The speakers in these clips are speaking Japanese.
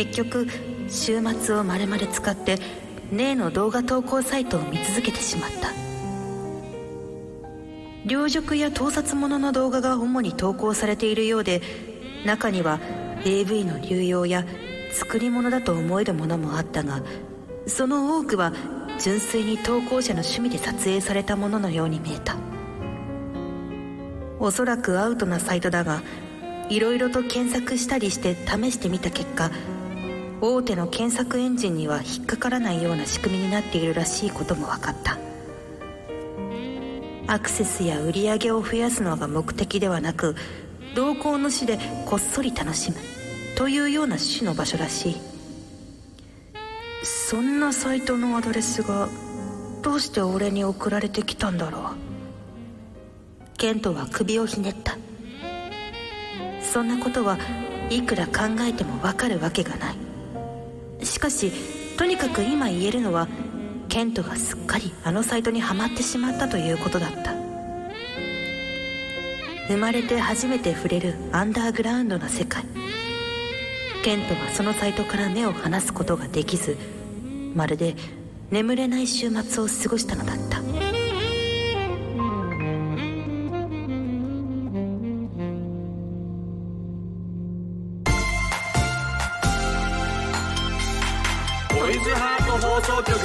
結局週末を丸々使って例の動画投稿サイトを見続けてしまった。両辱や盗撮者の動画が主に投稿されているようで中には AV の流用や作り物だと思えるものもあったがその多くは純粋に投稿者の趣味で撮影されたもののように見えた。おそらくアウトなサイトだがいろいろと検索したりして試してみた結果大手の検索エンジンには引っかからないような仕組みになっているらしいことも分かった。アクセスや売り上げを増やすのが目的ではなく同行主でこっそり楽しむというような種の場所らしい。そんなサイトのアドレスがどうして俺に送られてきたんだろう。ケントは首をひねった。そんなことはいくら考えてもわかるわけがない。しかしとにかく今言えるのはケントがすっかりあのサイトにはまってしまったということだった。生まれて初めて触れるアンダーグラウンドな世界。ケントはそのサイトから目を離すことができずまるで眠れない週末を過ごしたのだった。イズハート放送局。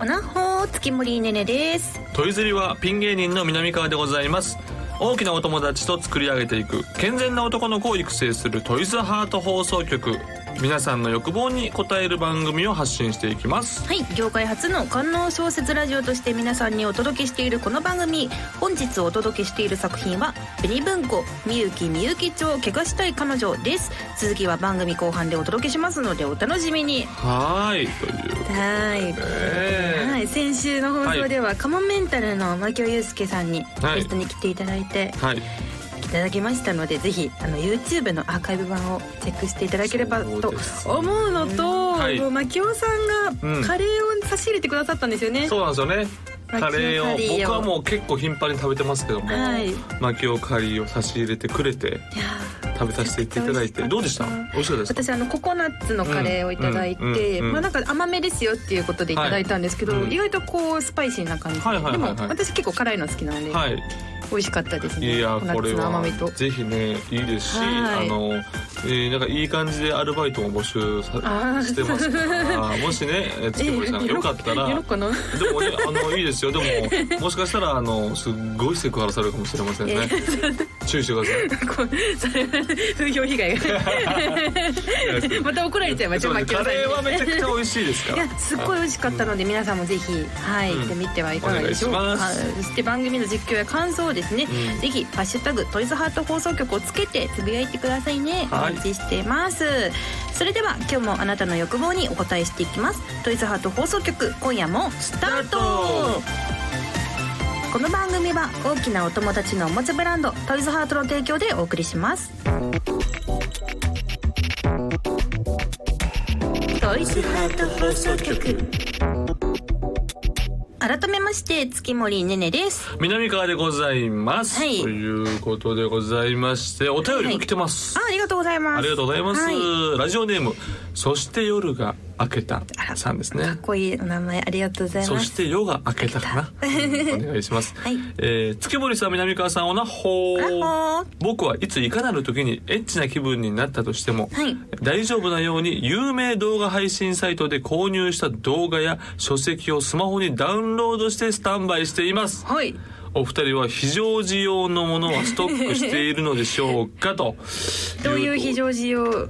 おなほ月森ねねです。トイズリはピン芸人の南川でございます。大きなお友達と作り上げていく健全な男の子を育成するトイズハート放送局。皆さんの欲望に応える番組を発信していきます。はい業界初の官能小説ラジオとして皆さんにお届けしているこの番組。本日お届けしている作品は紅文庫みゆきみゆき町怪我したい彼女です。続きは番組後半でお届けしますのでお楽しみに。はーいというはいえはい、先週の放送では、カモメンタルの牧尾祐介さんにはい。ゲストに来ていただいて、はいい、ただきましたのでぜひあの YouTube のアーカイブ版をチェックしていただければと思うのと、はい。もうさんうん。がカレーを差し入れてくださったんですよね、そうなんですよね。カレーを。僕はもう結構頻繁に食べてますけども、はい。マキオカリーを差し入れてくれて食べさせていただいてどうでした？美味しかったですか？私あのココナッツのカレーをいただいて、うんうんうん。うんまあなんか甘めですよっていうことでいただいたんですけど、意外とこうスパイシーな感じで、でも私結構辛いの好きなので、はい美味しかったですね。いやこれは。ぜひねいいですし、はい。あの、えーなんかいい感じでアルバイトも募集してますから。もしねえー月森さんがよかったら。でもねあのいいですよ。でももしかしたらあのすっごいセクハラされるかもしれませんね。注意してください。それは風評被害が。また怒られちゃいましたねカレーはめちゃくちゃ美味しいですかいら。や すっごい美味しかったので皆さんもぜひはいうん。行ってみてはいかがでしょうか、そして番組の実況や感想をですね、うん。ぜひハッシュタグトイズハート放送局をつけてつぶやいてくださいね、はい。お待ちしてます。それでは今日もあなたの欲望にお答えしていきます。トイズハート放送局今夜もスタート。この番組は大きなお友達のおもちゃブランドトイズハートの提供でお送りします。トイズハート放送局改めまして月森ねねです。南川でございます、はい。ということでございましてお便りが来てます、あありがとうございます。ありがとうございます、はい。ラジオネームそして夜が明けた。さんですかっねこいいお名前ありがとうございます。そして夜が明けたかな。うんお願いします、はい。えー月森さん南川さんおなほ僕はいついかなる時にエッチな気分になったとしても、はい。大丈夫なように有名動画配信サイトで購入した動画や書籍をスマホにダウンロードしてスタンバイしています。はい。お二人は非常時用のものはストックしているのでしょうかと。どういう非常時用？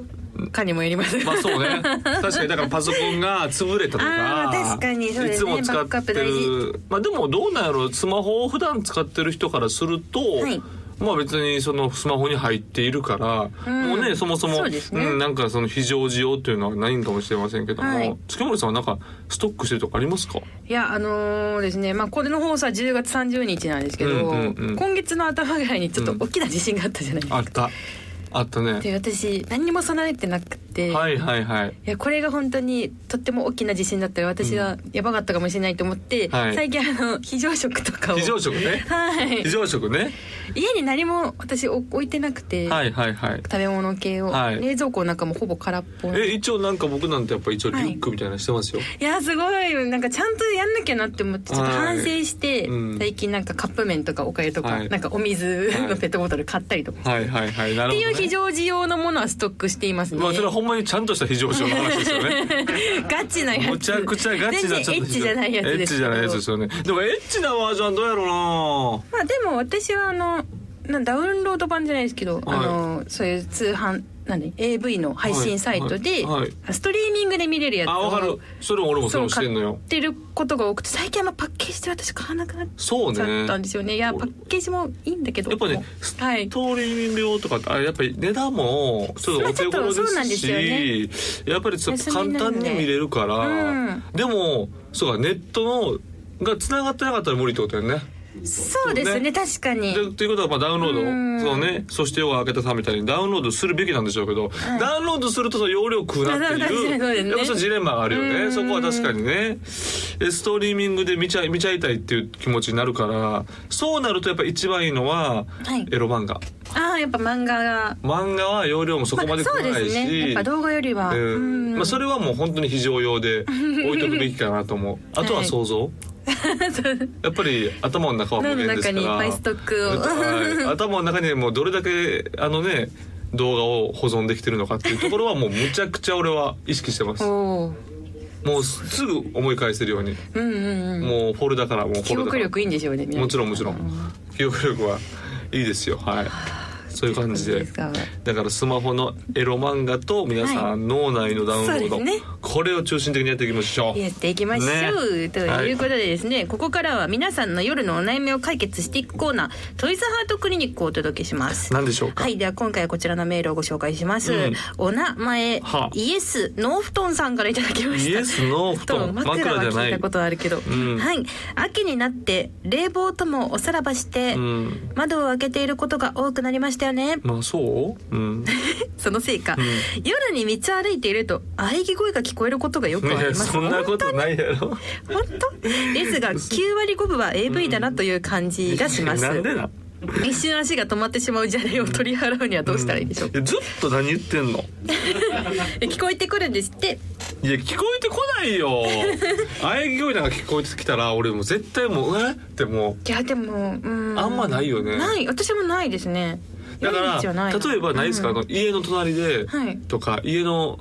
かにもよります。まあそうね。確かにだからパソコンが潰れたとか確かにそうですね。いつも使ってる。まあでもどうなんやろスマホを普段使ってる人からすると、はい。まあ別にそのスマホに入っているから、うん。もうねそもそもそうね。ん、なんかその非常時用っていうのはないんかもしれませんけども、はい。月森さんはなんかストックしてるとかありますか？いやあのーですねまあこれの放送は10月30日なんですけど、うんうんうん。今月の頭ぐらいにちょっと大きな地震があったじゃないですか、あったあったね。で私何にも備えてなくて、はいはいはい。いやこれが本当にとっても大きな地震だったら私はやばかったかもしれないと思って、はい。最近あの非常食とかを。非常食ね。はい。非常食ね。家に何も私お置いてなくて、はいはいはい。食べ物系を、はい。冷蔵庫の中もほぼ空っぽ。え一応なんか僕なんてやっぱ一応リュックみたいなのしてますよ、いやすごい。なんかちゃんとやんなきゃなって思ってちょっと反省して、はいうん。最近なんかカップ麺とかおかゆとか、はい。なんかお水はい。のペットボトル買ったりとか、はいはいはい。なるほど、っていう非ね、常時用のものはストックしていますね、まあそれはほんまにちゃんとした非常食の話ですよね。ガチなやつ。むちゃくちゃガチなエッチじゃないやつですエッチじゃないやつですよね。でもエッチなバージョンどうやろうな。まあでも私はあのなダウンロード版じゃないですけど、あのそういう通販なんで AV の配信サイトで、ストリーミングで見れるやつをあわかる。それ俺もそれもしてんのよ。買ってることが多くて最近あんまパッケージで私買わなくなっそうちゃねったんですよね。いやパッケージもいいんだけど。やっぱねストーリーミング用とかってあやっぱり値段もちょっとお手頃でですしやっぱりちょっと簡単に見れるから、うん。でもそうかネットのが繋がってなかったら無理ってことだよねそうですねね確かに。でということはまあダウンロードうん。そうねそして夜が明けたさんみたいにダウンロードするべきなんでしょうけど、ダウンロードするとその容量食うなっていうそうね。やっぱジレンマがあるよね。そこは確かにね。でストリーミングで見ちゃい見ちゃいたいっていう気持ちになるからそうなるとやっぱ一番いいのははい。エロ漫画、ああやっぱ漫画が。漫画は容量もそこまでそう食わないし、ですね。やっぱ動画よりは、うん。うん。まあ、それはもう本当に非常用で置いとくべきかなと思う。あとは想像、やっぱり頭の中は無限ですから。中にパイストックを。はい。頭の中にもうどれだけあのね動画を保存できてるのかっていうところはもうむちゃくちゃ俺は意識してます。もうすぐ思い返せるように。うんうんうん。もうフォルダからもうフォルダから。記憶力いいんでしょうねもちろんもちろん。記憶力はいいですよ。はいそういう感じで。だからスマホのエロ漫画と皆さん脳内のダウンロード、そうですね。これを中心的にやっていきましょう。やっていきましょう、ね。ということでですね、ここからは皆さんの夜のお悩みを解決していくコーナートイズハートクリニックをお届けします。何でしょうか？はい。では今回はこちらのメールをご紹介します、うん。お名前はイエスノーフトンさんからいただきました。イエスノー布団枕は枕じゃない。聞いたことあるけど、ん。はい。秋になって冷房ともおさらばして、うん。窓を開けていることが多くなりましたよね。まあそう？うん。そのせいか、夜に道を歩いていると喘ぎ声が聞こえることがよくあります。そんなことないやろ。本当？ですが9割5分は AV だなという感じがします、なん一瞬足が止まってしまうじゃれを取り払うにはどうしたらいいでしょうか、いやずっと何言ってんの？え聞こえてくるんですって。いや聞こえてこないよ。喘ぎ声なんか聞こえてきたら俺もう絶対もうえ？ってもいやでもうん。あんまないよね。ない。私もないですね。うだから例えばないですか、うんあの家の隣で、はい。とか家の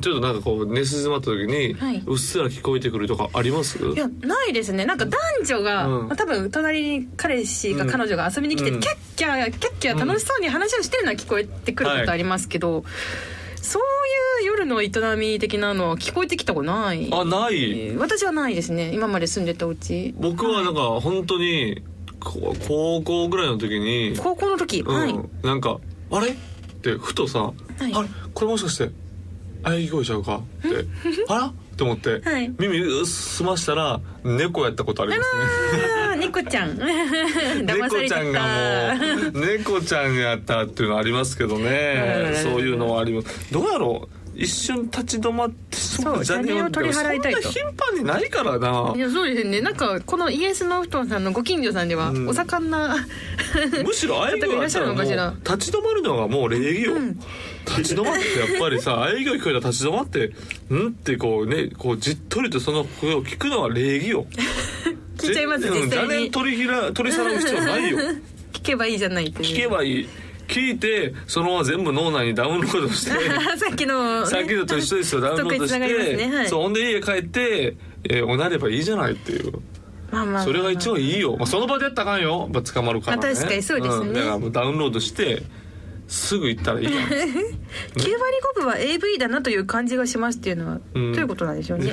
ちょっとなんかこう寝静まった時に、はい。うっすら聞こえてくるとかあります？いやないですね。なんか男女が、うん。多分隣に彼氏かうん彼女が遊びに来て、うん。キャッキャキャッキャ楽しそうに話をしてるのは聞こえてくることありますけど、そういう夜の営み的なのは聞こえてきたことない？あない。私はないですね。今まで住んでたうち僕はなんか本当にこ高校ぐらいの時に高校の時、うん。はい。なんか「あれ?」ってふとさ「い。あれ？これもしかして喘ぎ声ちゃうか?」って「あら?」って思って、はい。耳澄ましたら猫やったことありますね。猫ちゃん。猫れちゃんがたもう猫ちゃんやったっていうのありますけどね。うん。そういうのはあります。どうやろう？一瞬立ち止まってそうじゃねえよ邪念を取り払いたいと。そんな頻繁にないからな。いやそうですね。なんかこのイエスの布団さんのご近所さんでは、うん。お盛んなむしろ喘ぎ声やったらもう方がいらっしゃるの立ち止まるのがもう礼儀よ、立ち止まってやっぱりさ喘ぎ声聞こえたら立ち止まって「ん?」ってこうねこうじっとりとその声を聞くのは礼儀よ。聞いちゃいます全然実際に。邪念取りひら取り去る必要ないよ。聞けばいいじゃない聞けばいい聞いてそのまま全部脳内にダウンロードして さっきの、ね、さっきのと一緒ですよダウンロードして、ねはい。そうほんで家帰って、えー、おなればいいじゃないっていう。まあまあまあそれが一番いいよ、まあ、その場でやったらあかんよ、まあ、捕まるからね。あ確かにそうですね。ん。だからもうダウンロードしてすぐ行ったらいいやん。9割5分は AV だなという感じがしますっていうのは、うん。どういうことなんでしょうね。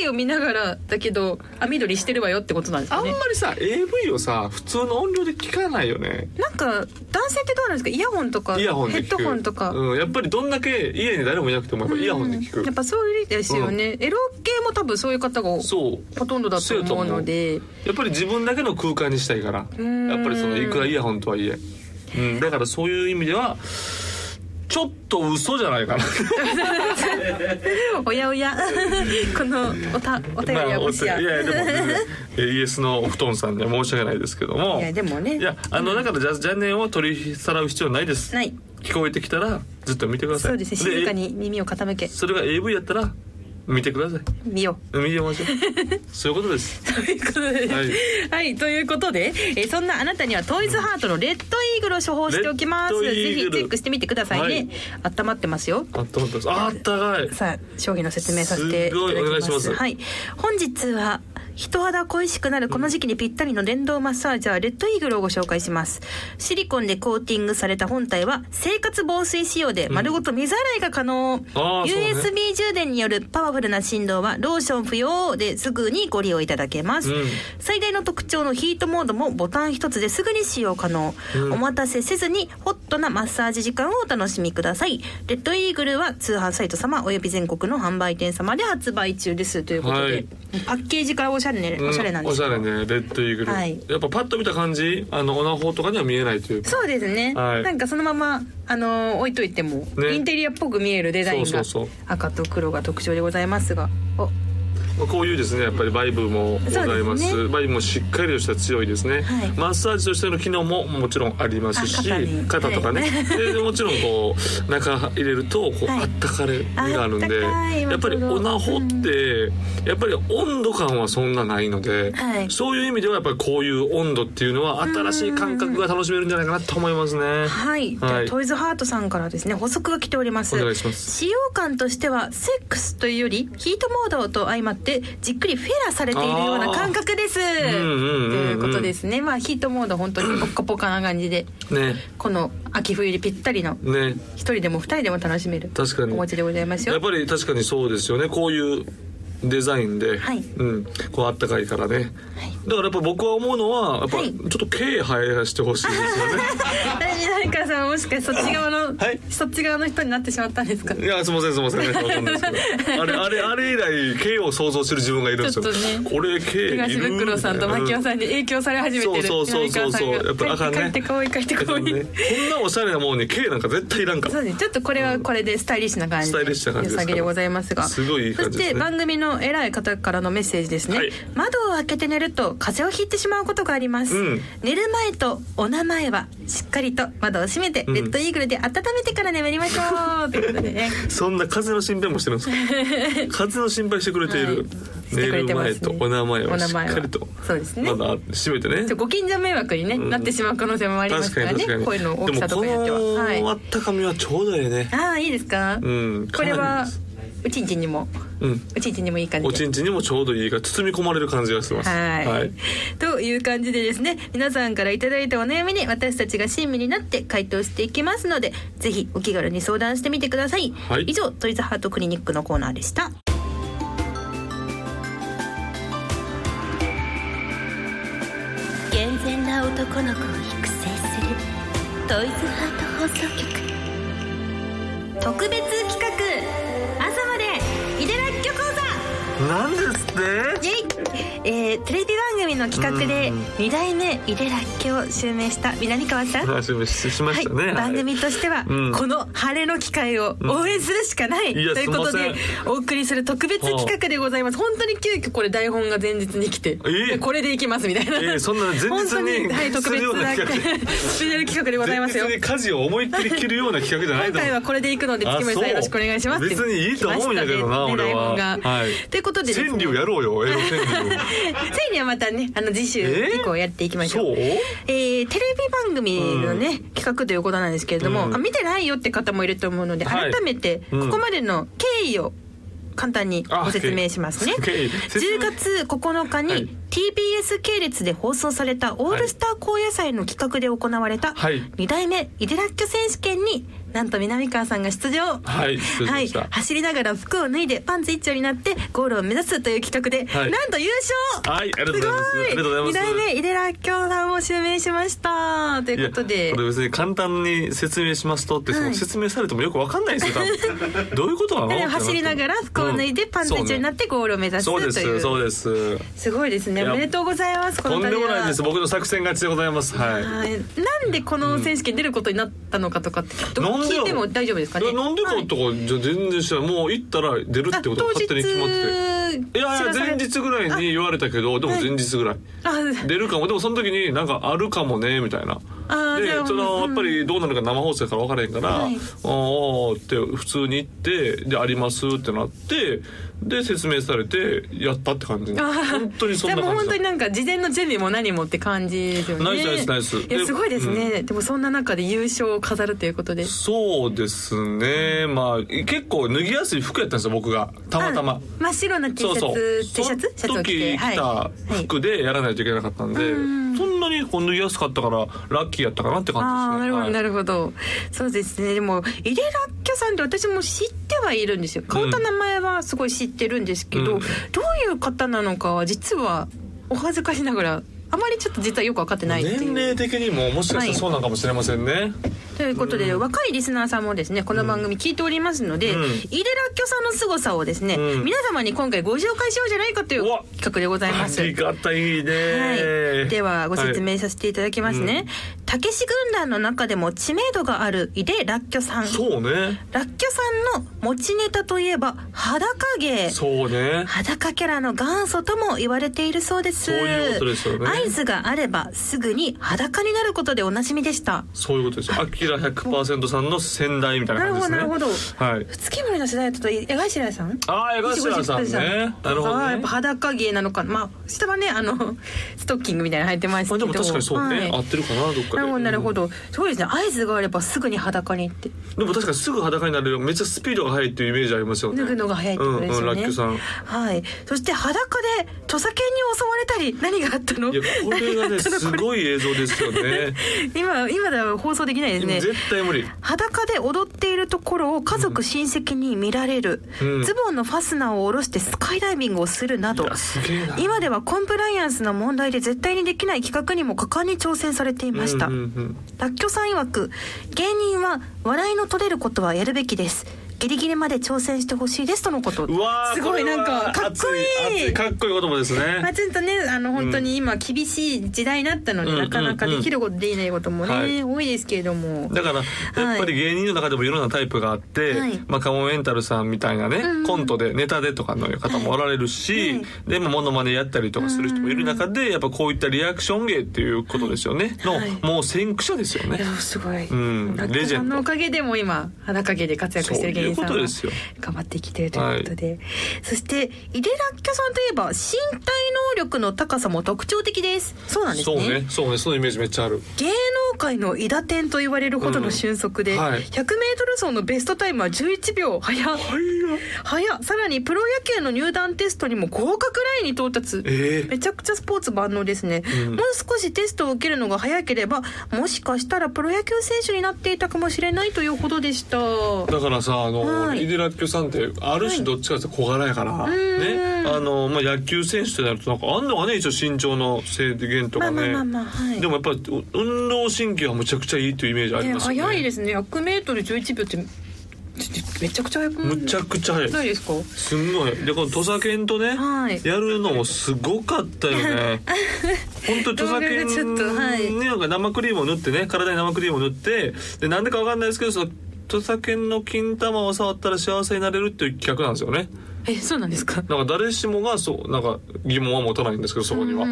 AV を見ながらだけど網取りしてるわよってことなんですあんまかねりさ AV をさ普通の音量で聞かないよね。なんか男性ってどうなんですか？イヤホンとかイヤホンで聞く。ヘッドホンとか、うん、やっぱりどんだけ家に誰もいなくてもやっぱイヤホンで聞く、うんやっぱそうですよね、エロ系も多分そういう方がほとんどだと思うので。やっぱり自分だけの空間にしたいから。ん。やっぱりそのいくらイヤホンとはいえ、うん、だからそういう意味ではちょっと嘘じゃないかな。おやおや。このおたお便りはもしや、いやいやでも全然えイエスのお布団さんには申し訳ないですけども。いやでもね。いやあのだからじゃ邪念を取りさらう必要ないです。ない。聞こえてきたらずっと見てください。そうですね。静かに耳を傾け。それが AV やったら見てください。見よう。見てましょう。そういうことです。ということで、ははいい、ということで、えーそんなあなたにはトイズハートのレッドイーグルを処方しておきます。ぜひチェックしてみてくださいね。温まってますよ。あったまってます。ああったかい。さあ商品の説明させていただきます。はい。本日は人肌恋しくなるこの時期にぴったりの電動マッサージャーレッドイーグルをご紹介します。シリコンでコーティングされた本体は生活防水仕様で丸ごと水洗いが可能、うね。USB 充電によるパワフルな振動はローション不要ですぐにご利用いただけます、うん。最大の特徴のヒートモードもボタン一つですぐに使用可能、うん。お待たせせずにホットなマッサージ時間をお楽しみください。レッドイーグルは通販サイト様および全国の販売店様で発売中です。ということで、はいパッケージからおしゃれね、おしゃれなんですよ。おしゃれねレッドイーグル、はい。やっぱパッと見た感じあのオナホとかには見えないというか。そうですね、はい。なんかそのままあのー置いといても、ね。インテリアっぽく見えるデザインが赤と黒が特徴でございますが。おまあこういうですねやっぱりバイブもございます。ね。バイブもしっかりとした強いですね、はい。マッサージとしての機能ももちろんありますしあ肩とかね、ででもちろんこう中入れるとこう、はい。あったかれがあるんでやっぱりオナホってやっぱり温度感はそんなないので、はい。そういう意味ではやっぱりこういう温度っていうのは新しい感覚が楽しめるんじゃないかなと思いますね。はい、ではいトイズハートさんからですね補足が来ております。お願いします。使用感としてはセックスというよりヒートモードと相まってじっくりフェラされているような感覚です。とんうんうんうんいうことですねまあヒートモード本当に ポッカポカな感じでね。この秋冬にぴったりのね。一人でも二人でも楽しめる確かに。お餅でございますよ。やっぱり確かにそうですよね。こういうデザインで、はい。うん、こうあったかいからね、はい。だからやっぱ僕は思うのはやっぱはい。ちょっと毛生やしてほしいですよね 何かさんもしかしてそっち側の、はい。そっち側の人になってしまったんですか？いやすいませんすいませんんないですけどあれあれあれ以来毛を想像してる自分がいるんですよ。ちょっとねこれ毛いる東袋さんと牧尾さんに影響され始めてる。そうそうそうそうやっぱあかんね。書いて可愛い書いて可愛いね、こんなおしゃれなもんに毛なんか絶対いらんか。らそうです。ちょっとこれはこれでスタイリッシュな感じスタイリッシュな感じですげでございますが。すごいいい感じですね。そして番組の偉い方からのメッセージですね、はい。窓を開けて寝ると風邪をひいてしまうことがあります、うん。寝る前とお名前はしっかりと窓を閉めて、ん。レッドイーグルで温めてから眠りましょう。ということでね。そんな風の心配もしてるんですか？風の心配してくれている、はい。寝る前とお名前はしっかりとそうですね。まだ閉めてね。ご近所迷惑に、ねん。なってしまう可能性もありますからね。声の大きさとかによってでもこのははいあったかみはちょうどええね。ああいいですか、うん。これはかなりですうちんちんにも。うん。うちんちんにもいい感じで。おちんちんにもちょうどいいが包み込まれる感じがします。はい、という感じでですね皆さんからいただいたお悩みに私たちが親身になって回答していきますのでぜひお気軽に相談してみてください、はい。以上トイズハートクリニックのコーナーでした。健全な男の子を育成するトイズハート放送局。特別企画何ですって？えーテレビ番組の企画でうん2代目井出らっきょを襲名した南川さん。話をししましたね、はい、番組としては、うん。この晴れの機会を応援するしかない、ということでお送りする特別企画でございます。本当に急遽これ台本が前日に来て、これでいきますみたいな、えーそんな前日にはい、特別なな企画。スペシャル企画でございますよ。前日に舵を思いっきり切るような企画じゃない今回はこれでいくので月森さんよろしくお願いします別にいいと思うんやけどな俺は。は。い。ということでですね。川柳やろうよエロ川柳ついにはまたねあの次週以降やっていきましょう、そう？えーテレビ番組のね、企画ということなんですけれども、うん。あ見てないよって方もいると思うので、はい。改めてうん。ここまでの経緯を簡単にご説明しますね。あ経緯。説明10月9日に、はい TBS 系列で放送されたオールスター高野祭の企画で行われたはい。2代目イデラッキョ選手権になんと南川さんが出場。はいはい、走りながら服を脱いでパンツ一丁になってゴールを目指すという企画で、はい。なんと優勝。はいありがとうございます。ありがとうございます。二代目井出らっきょさんを襲名しました。ということいでやこれ別に簡単に説明しますとってそはい。の説明されてもよくわかんないですよ多分。どういうことなの？で走りながら服を脱いでパンツ一丁になってゴールを目指すという、そうです。そうです。すごいですねねおめでとうございますことのんでもないです。僕の作戦勝ちでございます。はい。はい。なんでこの選手権出ることになったのかとかって聞いても大丈夫ですかね。なんでかとかじゃ全然知らないもう行ったら出るってことが勝手に決まって。ていやいや前日ぐらいに言われたけどでも前日ぐらい。あ出るかも。でもその時になんかあるかもねみたいなでそのうん。やっぱりどうなるか生放送やから分からへんからはい「おーおーって普通に行ってで「あります」ってなってで説明されてやったって感じ。本当にそんなじゃあもう本当になんか事前の準備も何もって感じですよね。ナイスナイスナイス。いやですごいですね、でもそんな中で優勝を飾るということで。そうですね。まあ結構脱ぎやすい服やったんですよ僕が。たまたま。あ。真っ白な T シャツ？そうそう。T シャツ？シャツを着た服でやらないといけなかったんで、うんそんなにこう脱ぎやすかったからラッキーやったかなって感ああなるほど、じですね。なるほど。そうですね。でも井出らっきょさんって私も知ってはいるんですよ。顔と名前はすごい知ってるんですけど、うん。どういう方なのかは実はお恥ずかしながらあまりちょっと実はよく分かってない年齢的にももしかしたらそうなんかもしれませんね。ということで、若いリスナーさんもですねこの番組聞いておりますので、うん。井出らっきょさんの凄さをですね、うん。皆様に今回ご紹介しようじゃないかという企画でございます。ありがたいね、はい、ではご説明させていただきますね、たけし軍団の中でも知名度がある井出らっきょさんそうね。らっきょさんの持ちネタといえば裸芸そうね。裸キャラの元祖とも言われているそうですそういうことですよね合図があればすぐに裸になることでおなじみでしたそういうことですよ。アキラ100%さんの先代みたいななる感じですね。ほどなるほどはい。月森の世代だと江頭さん？ああ、江頭さんね。なるほどねやっぱ。裸芸なのかまあ下はねあのストッキングみたいなの履いてますけどまあでも確かにそうね。はい合ってるかな、どっかで。なるほど。なるほうんど、そうですね。合図があればすぐに裸にって。でも確かにすぐ裸になれるめっちゃスピードが速いっていうイメージありますよね。脱ぐのが早いってことですよね、うんうんラッキョさん。はい。そして裸で土佐犬に襲われたり何があったの？いやこれがね すごい映像ですよね。今今では放送できないですね。絶対無理。裸で踊っているところを家族親戚に見られる、うん。ズボンのファスナーを下ろしてスカイダイビングをするないど。今ではコンプライアンスの問題で絶対にできない企画にも果敢に挑戦されていました、うんうん。うんらっきょさん曰く芸人は笑いの取れることはやるべきです。ギリギリまで挑戦してほしいですとのこと。うわーすごいなんかかっこいい。かっこいい言葉ですまあ、ね。ちょっとねあの本当に今厳しい時代になったので、うん。なかなかできることできないこともね、はい。多いですけれども。だからやっぱり芸人の中でもいろんなタイプがあって、はい。まあカモメンタルさんみたいなね、うんうん。コントでネタでとかの方もおられるし、はい。でもモノマネやったりとかする人もいる中で、やっぱこういったリアクション芸っていうことですよね。の、はい。もう先駆者ですよね。すごい、ん。ラッキョさんのレジェンドおかげでも今裸芸で活躍してる芸人さんはそういうことですよ。頑張ってきてるということで、そして井出らっきょさんといえば身体能力の高さも特徴的です。そうなんですそうね、そうね、そのイメージめっちゃある。芸能界の伊田天と言われるほどの俊足で、うんはい 100m 走のベストタイムは11秒。早っ。早っ。さらにプロ野球の入団テストにも合格ラインに到達。ええめちゃくちゃスポーツ万能ですね、うん。もう少しテストを受けるのが早ければもしかしたらプロ野球選手になっていたかもしれないというほどでした。だからさあの、はい。イデラッキョさんってある種どっちかって小柄やから、ね。あの、まあ、野球選手ってなるとなんかあんのがね一応身長の制限とまあまあかねまあまあはい。でもやっぱりう運動神経はむちゃくちゃいいっていうイメージありねますよね。早いですね。100m11 秒ってめちゃくちゃ早くむちゃくちゃ早い。ないですか？すんごいでこの土佐犬とね、はい。やるのもすごかったよね。本当に土佐犬になんか生クリームを塗ってね体に生クリームを塗ってでなんでかわかんないですけどその土佐犬の金玉を触ったら幸せになれるっていう企画なんですよねえそうなんですか？なんか誰しもがそうなんか疑問は持たないんですけどそこには。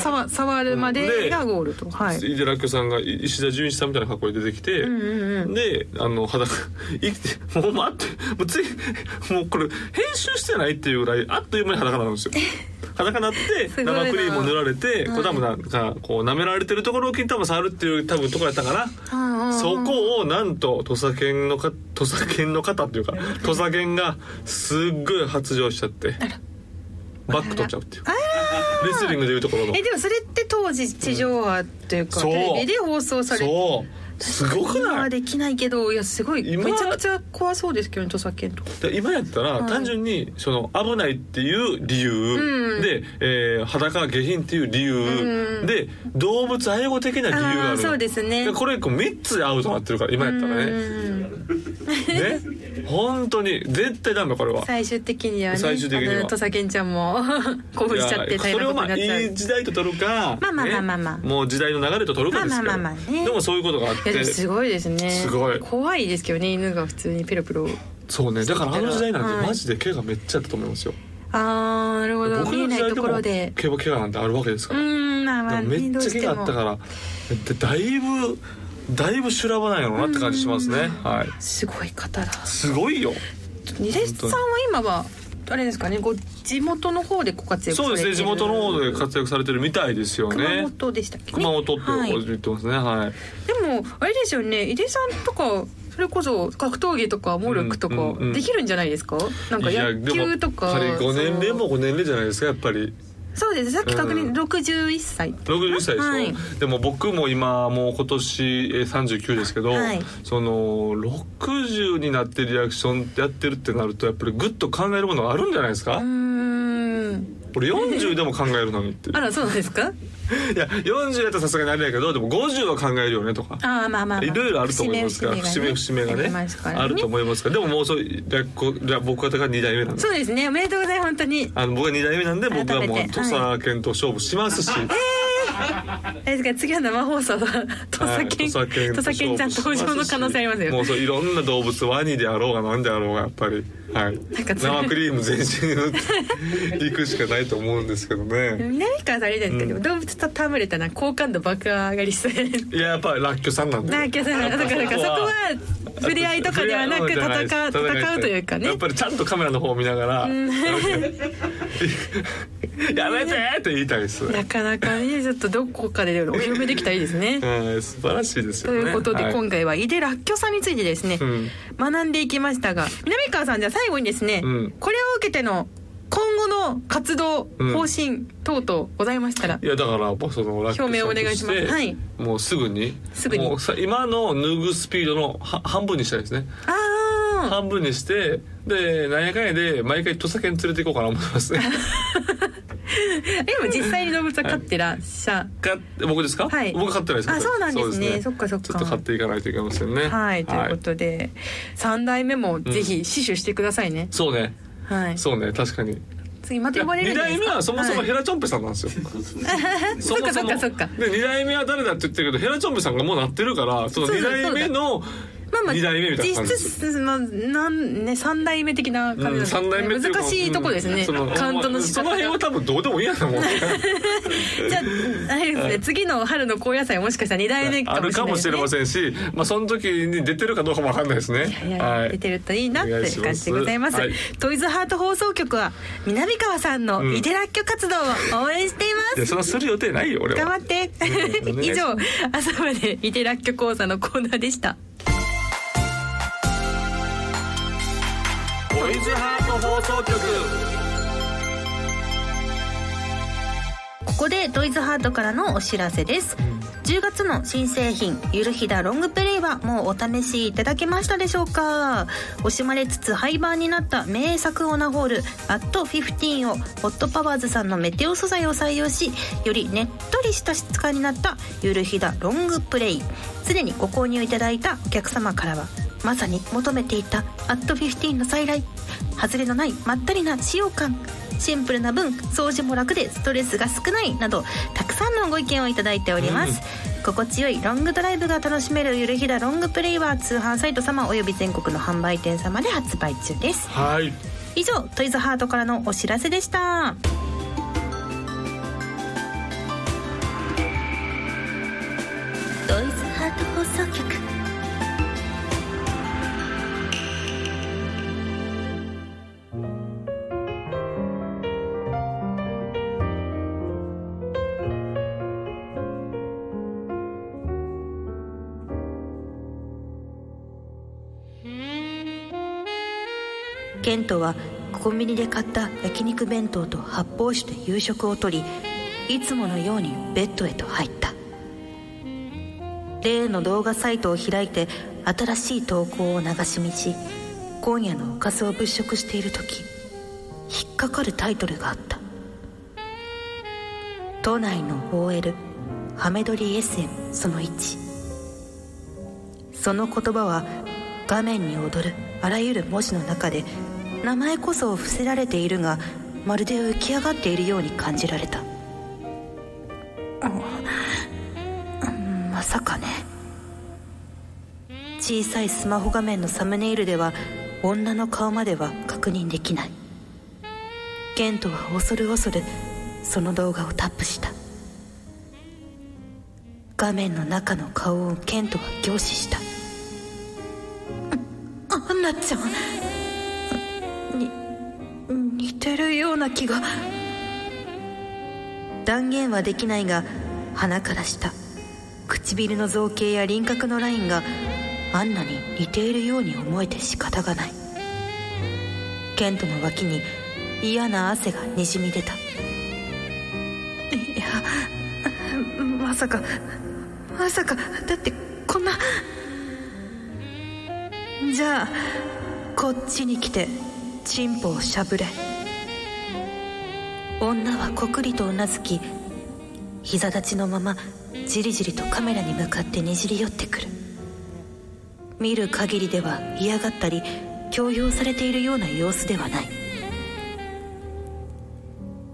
触触るまでがゴールと、はい。イデラッキョさんが石田純一さんみたいな格好で出てきて、うんうんうんであの裸 生きてもう待ってもうついもうこれ編集してないっていうぐらいあっという間に裸になるんですよ。裸になって生クリームを塗られてこう多分なんかこう舐められてるところを金玉触るっていう多分ところやったかな。そこをなんと土佐犬のか土佐犬の方っていうか土佐犬がすっごい発情しちゃって。バック取っちゃうっていう。レスリングでいうところの。えでもそれって当時地上波というか、そう。テレビで放送されてそう。すごく今なはいできないけどいやすごい。今めちゃくちゃ怖そうですけどね土佐犬と。かで今やったらはい。単純にその危ないっていう理由、うん。で、えー裸が下品っていう理由、うん。で動物愛護的な理由があるそうですね。でこれこう3つでアウトになってるから今やったらね。うん。ね？本当に絶対ダメこれは。最終的にはね。最終的には。土佐健ちゃんも 興奮しちゃっていやそれをまあ大変なことになっちゃう。いい時代と取るかまあまあねまあまあまあ。もう時代の流れと取るかですけど。まあまあまあまあね。でもそういうことがあって。すごいですね。すごい。怖いですけどね犬が普通にペロペロ。そうね。だからあの時代なんはい。てマジで怪我めっちゃあったと思いますよ。あーなるほど。僕見えないとの時代でもころで。怪我怪我なんてあるわけですうから。ーんまあまあめっちゃ怪我あったからでだいぶだいぶ修羅場なんやろうなって感じしますね。はい。すごい方だすごいよ。ニデさんは今はあれですかねご地元の方でご活躍さそうれてる。ですね地元の方で活躍されてるみたいですよ熊ね本でしたっけ？ね熊本ってはい。言ってますねはい。でもあれですよね井出さんとかそれこそ格闘技とかモルックとかうんうんうんできるんじゃないですか、なんかいや野球とかでもやっぱり5年齢そうも5年齢じゃないですかやっぱりそうです。さっき確認、うん。61歳。61歳でしょ、はい。でも僕も今もう今年えー39ですけど、はい。その60になってリアクションやってるってなるとやっぱりグッと考えるものがあるんじゃないですか、俺40でも考えるのにってあらそうですか？いや40やったらさすがにあれやけどでも50は考えるよねとか。ああまあまあ、まあ、いろいろあると思いますから。節目節目がね。ますからあると思いますから。でももうそう僕方が2代目なんで。そうですね。おめでとうございます。本当に。あの僕が2代目なんで僕はもう土佐健と勝負しますし、あれですか次は生放送は土佐健はい土佐健ちゃん登場の可能性ありますよ。もうそういろんな動物ワニであろうが何であろうがやっぱり、はい、生クリーム全身に塗っていくしかないと思うんですけどね。南川さんあれじゃないですか、動物と戯れたら好感度爆上がりそう。いややっぱりラッキョさんなんで。なんかさだ。からだからそこは触れ合いとかではなく戦う戦うというかね。やっぱりちゃんとカメラの方を見ながら「やめて!」って言いたいです、なかなかねちょっとどこかでお披露目できたらいいですね。は い、素晴らしいですとよね。いうことで、はい。今回は井出らっきょさんについてですね、うん。学んでいきましたが南川さんじゃあ最後にですね、うん。これを受けての今後の活動うん方針等々ございましたら、いやだからもうその表明お願いします。はい。もうすぐにすぐに。もうさ今の脱ぐスピードのは半分にしたいですね。ああ半分にしてでなんやかんやで毎回土佐犬連れて行こうかな思います。ねでも実際に動物は飼ってらっしゃか僕ですか、はい。僕飼ってないです。あそうなんですね。そうそっかそっか。ちょっと買っていかないといけませんね。はいということで、三代目もぜひ死守してくださいね、そうね。はい。そうね確かに。次また呼ばれるん2じゃないですか代目はそもそもはいヘラチョンペさんなんですよ、そっかそっか。そっかで2代目は誰だって言ってるけどヘラチョンペさんがもうなってるからその2そうだ。代目のまあまあ2代目みたいな感じ。実質そのなんね三代目的な感じなんうん、3代目難しいとこですね、うんそのカウントの仕その辺は多分どうでもいいやと思う。じゃああれですね、次の春の高野菜もしかしたら二代目かあるかもしれまんせんし、まあ、その時に出てるかどうかもわかんないですね。いやはい。出てるといいなっていします感じでございます。はいトイズハート放送局は南川さんのうん。イデラッキョ活動を応援しています、いや、そんなする予定ないよ、俺は。頑張って、以上朝までイデラッキョ講座のコーナーでしたトイズハート放送局。ここでトイズハートからのお知らせです、10月の新製品ゆるひだロングプレイはもうお試しいただけましたでしょうか？惜しまれつつ廃盤になった名作オナホールアット15をホットパワーズさんのメテオ素材を採用しよりねっとりした質感になったゆるひだロングプレイ。すでにご購入いただいたお客様からはまさに求めていたアット15の再来。外れのないまったりな使用感。シンプルな分掃除も楽でストレスが少ないなどたくさんのご意見をいただいております、心地よいロングドライブが楽しめるゆるひだロングプレイは通販サイト様および全国の販売店様で発売中です。はい。以上トイズハートからのお知らせでしたケントはコンビニで買った焼肉弁当と発泡酒で夕食をとりいつものようにベッドへと入った。例の動画サイトを開いて新しい投稿を流し見し今夜のおかずを物色している時引っかかるタイトルがあった。都内の OL ハメ撮り SM その1その言葉は画面に踊るあらゆる文字の中で名前こそ伏せられているがまるで浮き上がっているように感じられた。まさかね。小さいスマホ画面のサムネイルでは女の顔までは確認できない。ケントは恐る恐るその動画をタップした。画面の中の顔をケントは凝視した。ンナちゃん。に似てるような気が。断言はできないが鼻から下。唇の造形や輪郭のラインがアンナに似ているように思えて仕方がない。ケントの脇に嫌な汗がにじみ出た。いやまさかまさかだってこんなじゃあこっちに来てチンポをしゃぶれ。女はこくりとうなずき膝立ちのままじりじりとカメラに向かってにじり寄ってくる。見る限りでは嫌がったり強要されているような様子ではない。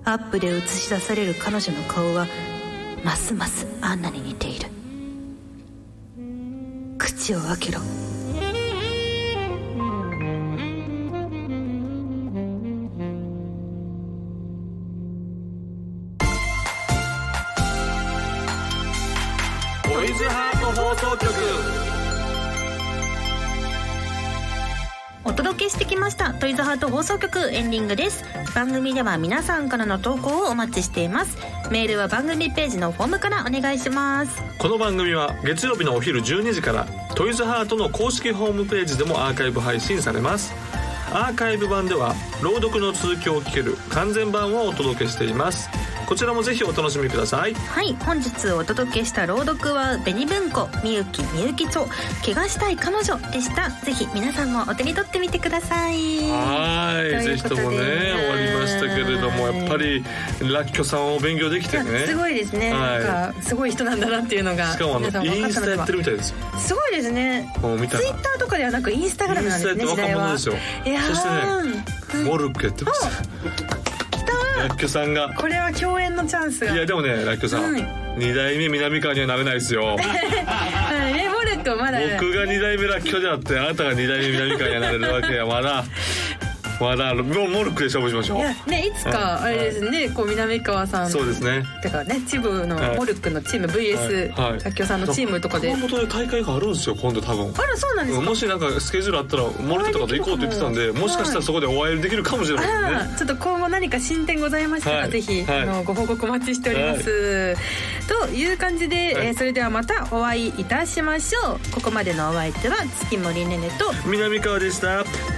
アップで映し出される彼女の顔はますますアンナに似ている。口を開けろ。届けしてきました。トイズハート放送局エンディングです。番組では皆さんからの投稿をお待ちしています。メールは番組ページのフォームからお願いします。この番組は月曜日のお昼12時からトイズハートの公式ホームページでもアーカイブ配信されます。アーカイブ版では朗読の続きを聞ける完全版をお届けしています。こちらもぜひお楽しみください。はい本日お届けした朗読は紅文庫みゆきみゆき町怪我したい彼女でした。ぜひ皆さんもお手に取ってみてください。はいぜひともね終わりましたけれどもやっぱりラッキョさんを勉強できてね。すごいですね、はい。なんかすごい人なんだなっていうのがしかもあのインスタやってるみたいですよ。すごいですね。ツイッターとかではなくインスタグラムなんですねインスタやって若者ですよ。そしてねモルックやってますラッキョさんが。これは共演のチャンスが。いやでもねラッキョさん、はい二代目南川にはなれないですよ。はい。ねモルックはまだ僕が二代目ラッキョであってあなたが二代目南川にはなれるわけやまだまだもうモルックで勝負しましょいうやねいつかあれですね、こう南川さん。そうですね。てかねチブのはい。モルックのチーム VS はい。はい。らっきょさんのチームとかで、熊本で大会があるんですよ今度多分。あらそうなんですか、もしなんかスケジュールあったらモルックとかと行こうって言ってたんではい。もしかしたらそこでお会いできるかもしれないですね。ちょっと今後何か進展ございましたら、はい。ぜひ、はいあのご報告お待ちしております、という感じで、はい。えーそれではまたお会いいたしましょう。ここまでのお相手は月森ねねと南川でした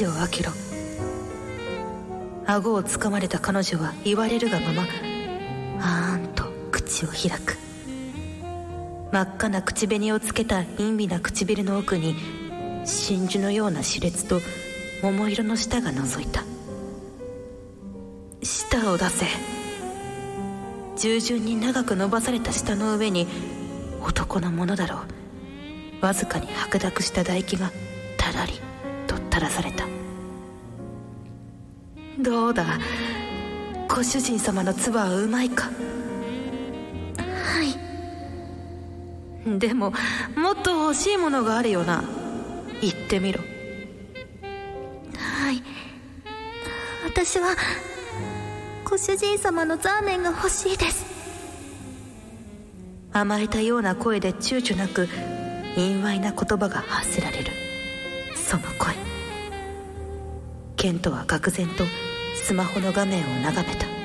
口を開けろ。顎をつかまれた彼女は言われるがままあーんと口を開く。真っ赤な口紅をつけた陰微な唇の奥に真珠のような歯列と桃色の舌が覗いた。舌を出せ。従順に長く伸ばされた舌の上に男のものだろう。わずかに白濁した唾液がたらり。らされた。どうだ？ご主人様の唾はうまいか？はい。でももっと欲しいものがあるよな。言ってみろ。はい。私はご主人様のザーメンが欲しいです。甘えたような声で躊躇なく陰猥な言葉が発せられる。その声ケントは愕然とスマホの画面を眺めた。